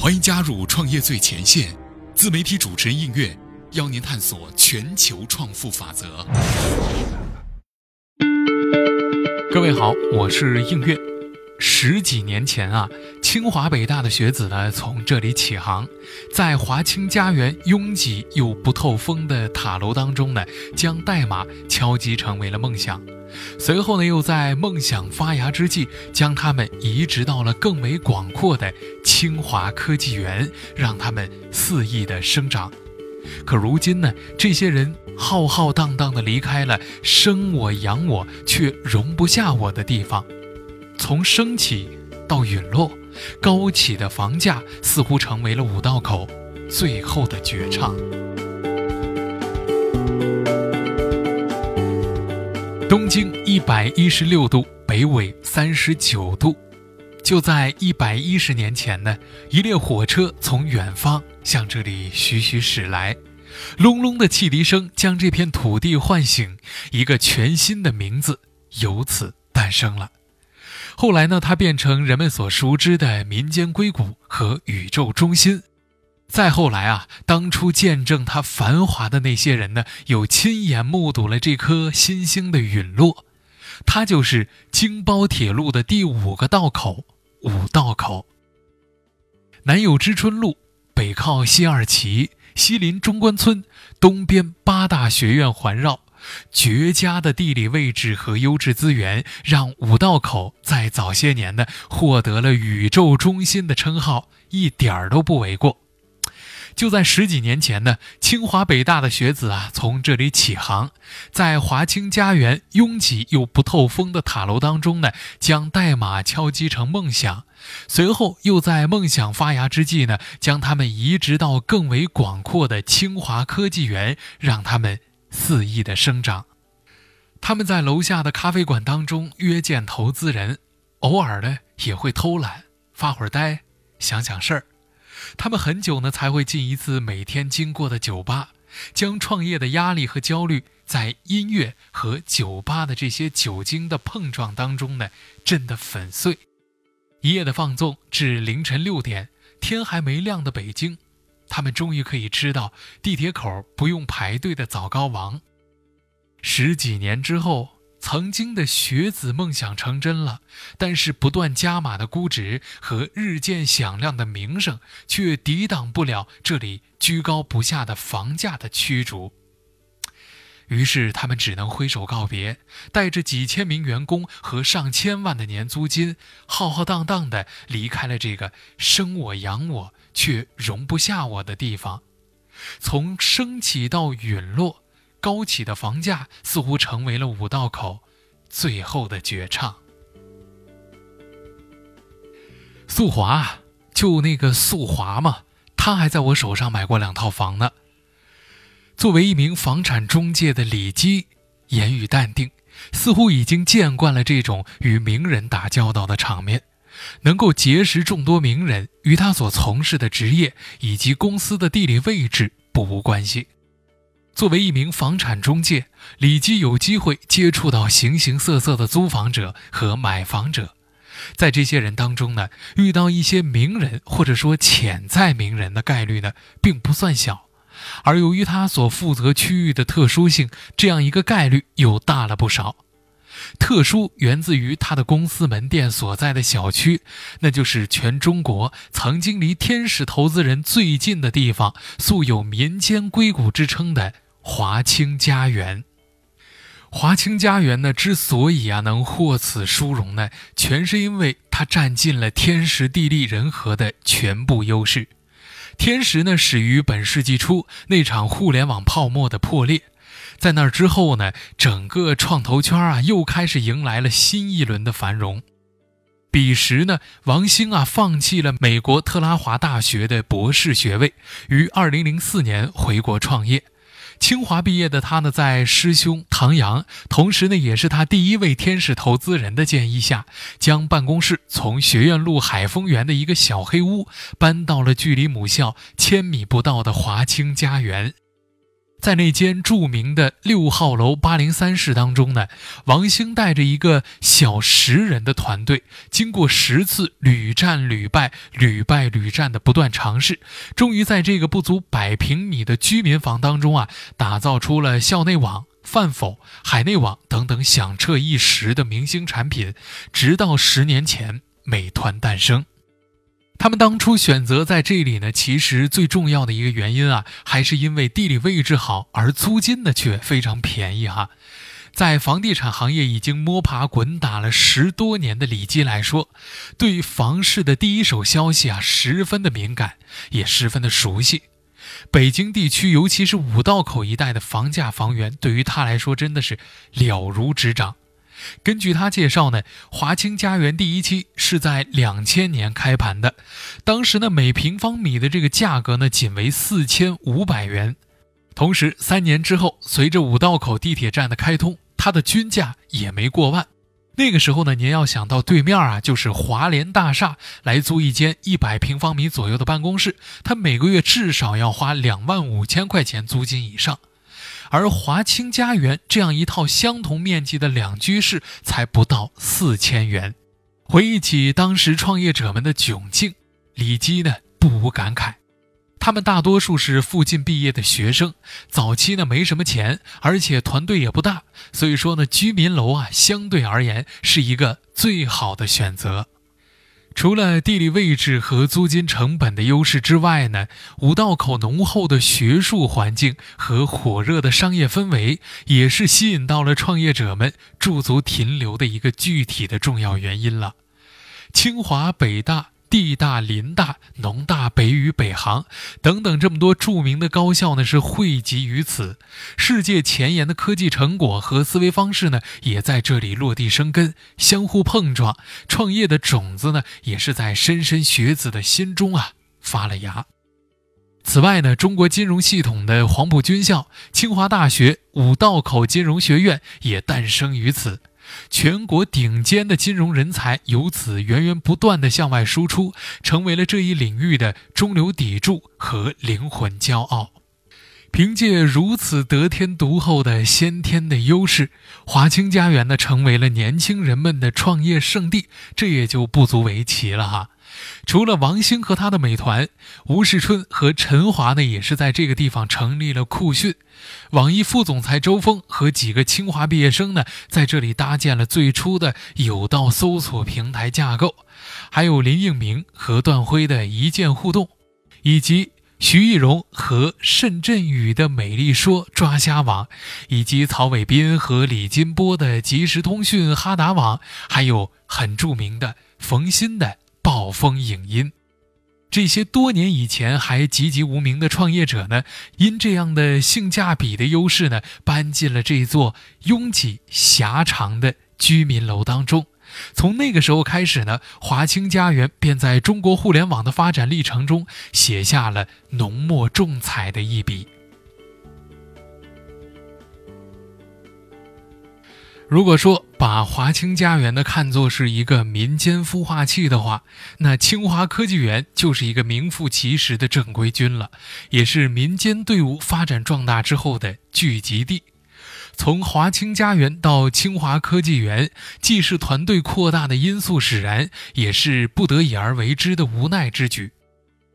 欢迎加入创业最前线，自媒体主持人应月邀您探索全球创富法则。各位好，我是应月。十几年前啊，清华北大的学子呢从这里起航，在华清家园拥挤又不透风的塔楼当中呢，将代码敲击成为了梦想。随后呢，又在梦想发芽之际，将他们移植到了更为广阔的清华科技园，让他们肆意的生长。可如今呢，这些人浩浩荡荡的离开了生我养我却容不下我的地方，从升起到陨落，高起的房价似乎成为了五道口最后的绝唱。东经一百一十六度，北纬三十九度。就在一百一十年前呢，一列火车从远方向这里徐徐驶来，隆隆的汽笛声将这片土地唤醒，一个全新的名字由此诞生了。后来呢，它变成人们所熟知的民间硅谷和宇宙中心。再后来啊，当初见证它繁华的那些人呢，又亲眼目睹了这颗新星的陨落。它就是京包铁路的第五个道口——五道口。南有知春路，北靠西二旗，西临中关村，东边八大学院环绕，绝佳的地理位置和优质资源，让五道口在早些年呢获得了“宇宙中心”的称号，一点儿都不为过。就在十几年前呢，清华北大的学子啊，从这里起航，在华清家园拥挤又不透风的塔楼当中呢，将代码敲击成梦想。随后又在梦想发芽之际呢，将他们移植到更为广阔的清华科技园，让他们肆意的生长。他们在楼下的咖啡馆当中约见投资人，偶尔呢也会偷懒，发会儿呆，想想事儿。他们很久呢才会进一次每天经过的酒吧，将创业的压力和焦虑在音乐和酒吧的这些酒精的碰撞当中呢震得粉碎。一夜的放纵至凌晨六点，天还没亮的北京，他们终于可以吃到地铁口不用排队的早糕王。十几年之后。曾经的学子梦想成真了，但是不断加码的估值和日渐响亮的名声，却抵挡不了这里居高不下的房价的驱逐。于是他们只能挥手告别，带着几千名员工和上千万的年租金，浩浩荡荡地离开了这个生我养我却容不下我的地方。从升起到陨落。高起的房价似乎成为了五道口最后的绝唱。素华，就那个素华嘛，他还在我手上买过两套房呢。作为一名房产中介的李基，言语淡定，似乎已经见惯了这种与名人打交道的场面，能够结识众多名人，与他所从事的职业以及公司的地理位置不无关系。作为一名房产中介，李基有机会接触到形形色色的租房者和买房者，在这些人当中呢，遇到一些名人或者说潜在名人的概率呢，并不算小。而由于他所负责区域的特殊性，这样一个概率又大了不少。特殊源自于他的公司门店所在的小区，那就是全中国曾经离天使投资人最近的地方，素有民间硅谷之称的。华清家园，华清家园呢，之所以啊能获此殊荣呢，全是因为它占尽了天时地利人和的全部优势。天时呢，始于本世纪初那场互联网泡沫的破裂，在那之后呢，整个创投圈啊又开始迎来了新一轮的繁荣。彼时呢，王兴啊放弃了美国特拉华大学的博士学位，于二零零四年回国创业。清华毕业的他呢，在师兄唐阳，同时呢也是他第一位天使投资人的建议下，将办公室从学院路海丰园的一个小黑屋搬到了距离母校千米不到的华清家园。在那间著名的六号楼八零三室当中呢，王兴带着一个小十人的团队，经过十次屡战屡败、屡败屡战的不断尝试，终于在这个不足百平米的居民房当中啊，打造出了校内网、饭否、海内网等等响彻一时的明星产品。直到十年前，美团诞生。他们当初选择在这里呢，其实最重要的一个原因啊，还是因为地理位置好，而租金呢却非常便宜哈。在房地产行业已经摸爬滚打了十多年的李基来说，对于房市的第一手消息啊，十分的敏感，也十分的熟悉。北京地区，尤其是五道口一带的房价、房源，对于他来说真的是了如指掌。根据他介绍呢，华清家园第一期是在两千年开盘的，当时呢每平方米的这个价格呢仅为四千五百元。同时，三年之后，随着五道口地铁站的开通，它的均价也没过万。那个时候呢，您要想到对面啊，就是华联大厦来租一间一百平方米左右的办公室，他每个月至少要花两万五千块钱租金以上。而华清家园这样一套相同面积的两居室才不到四千元。回忆起当时创业者们的窘境，李基呢不无感慨。他们大多数是附近毕业的学生，早期呢没什么钱，而且团队也不大，所以说呢居民楼啊相对而言是一个最好的选择。除了地理位置和租金成本的优势之外呢，五道口浓厚的学术环境和火热的商业氛围，也是吸引到了创业者们驻足停留的一个具体的重要原因了。清华、北大。地大、林大、农大、北语、北航等等这么多著名的高校呢，是汇集于此。世界前沿的科技成果和思维方式呢，也在这里落地生根，相互碰撞。创业的种子呢，也是在莘莘学子的心中啊发了芽。此外呢，中国金融系统的黄埔军校、清华大学、五道口金融学院也诞生于此。全国顶尖的金融人才由此源源不断地向外输出，成为了这一领域的中流砥柱和灵魂骄傲。凭借如此得天独厚的先天的优势，华清家园呢成为了年轻人们的创业圣地，这也就不足为奇了哈。除了王兴和他的美团，吴世春和陈华呢，也是在这个地方成立了酷讯。网易副总裁周峰和几个清华毕业生呢，在这里搭建了最初的有道搜索平台架构。还有林应明和段辉的一键互动，以及徐艺荣和慎振宇的美丽说抓虾网，以及曹伟斌和李金波的即时通讯哈达网，还有很著名的冯鑫的。暴风影音，这些多年以前还籍籍无名的创业者呢，因这样的性价比的优势呢，搬进了这座拥挤狭长的居民楼当中。从那个时候开始呢，华清家园便在中国互联网的发展历程中写下了浓墨重彩的一笔。如果说把华清家园呢看作是一个民间孵化器的话，那清华科技园就是一个名副其实的正规军了，也是民间队伍发展壮大之后的聚集地。从华清家园到清华科技园，既是团队扩大的因素使然，也是不得已而为之的无奈之举。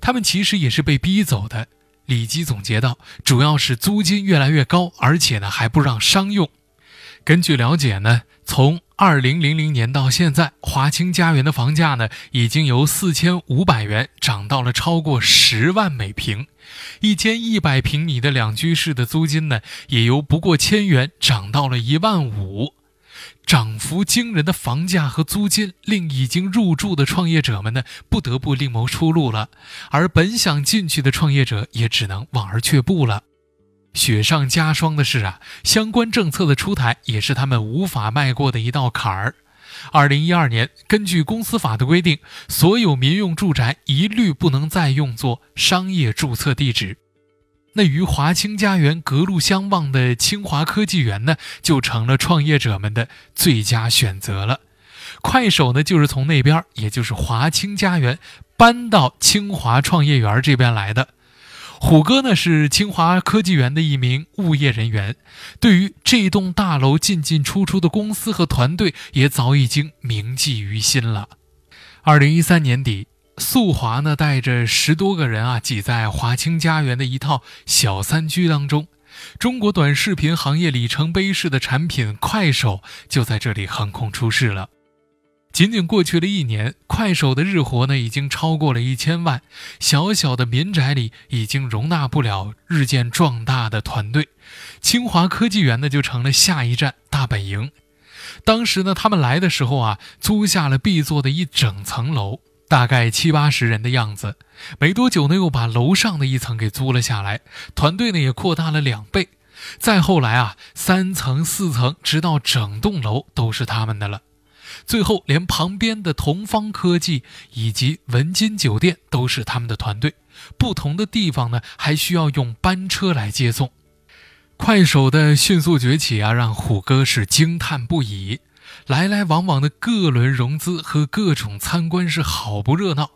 他们其实也是被逼走的。李基总结道：“主要是租金越来越高，而且呢还不让商用。”根据了解呢，从二零零零年到现在，华清家园的房价呢，已经由四千五百元涨到了超过十万每平，一间一百平米的两居室的租金呢，也由不过千元涨到了一万五，涨幅惊人的房价和租金，令已经入住的创业者们呢，不得不另谋出路了，而本想进去的创业者也只能望而却步了。雪上加霜的是啊，相关政策的出台也是他们无法迈过的一道坎儿。二零一二年，根据公司法的规定，所有民用住宅一律不能再用作商业注册地址。那与华清家园隔路相望的清华科技园呢，就成了创业者们的最佳选择了。快手呢，就是从那边，也就是华清家园搬到清华创业园这边来的。虎哥呢是清华科技园的一名物业人员，对于这栋大楼进进出出的公司和团队也早已经铭记于心了。二零一三年底，素华呢带着十多个人啊挤在华清家园的一套小三居当中，中国短视频行业里程碑式的产品快手就在这里横空出世了。仅仅过去了一年，快手的日活呢已经超过了一千万。小小的民宅里已经容纳不了日渐壮大的团队，清华科技园呢就成了下一站大本营。当时呢，他们来的时候啊，租下了 B 座的一整层楼，大概七八十人的样子。没多久呢，又把楼上的一层给租了下来，团队呢也扩大了两倍。再后来啊，三层、四层，直到整栋楼都是他们的了。最后，连旁边的同方科技以及文金酒店都是他们的团队。不同的地方呢，还需要用班车来接送。快手的迅速崛起啊，让虎哥是惊叹不已。来来往往的各轮融资和各种参观是好不热闹。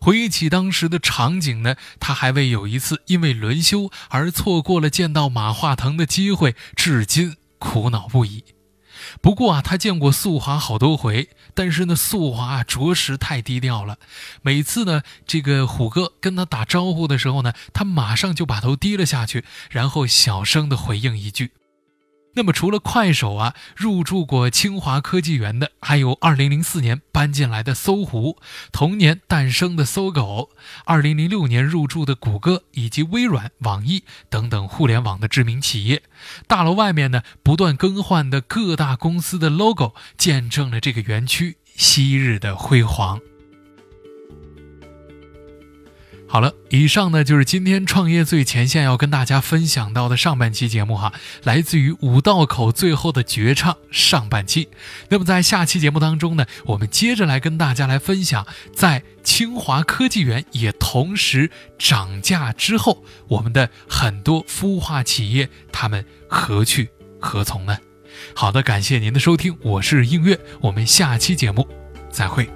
回忆起当时的场景呢，他还为有一次因为轮休而错过了见到马化腾的机会，至今苦恼不已。不过啊，他见过素华好多回，但是呢，素华啊着实太低调了。每次呢，这个虎哥跟他打招呼的时候呢，他马上就把头低了下去，然后小声的回应一句。那么，除了快手啊，入驻过清华科技园的，还有2004年搬进来的搜狐，同年诞生的搜狗，2006年入驻的谷歌以及微软、网易等等互联网的知名企业。大楼外面呢，不断更换的各大公司的 logo，见证了这个园区昔日的辉煌。好了，以上呢就是今天创业最前线要跟大家分享到的上半期节目哈，来自于五道口最后的绝唱上半期。那么在下期节目当中呢，我们接着来跟大家来分享，在清华科技园也同时涨价之后，我们的很多孵化企业他们何去何从呢？好的，感谢您的收听，我是映月，我们下期节目再会。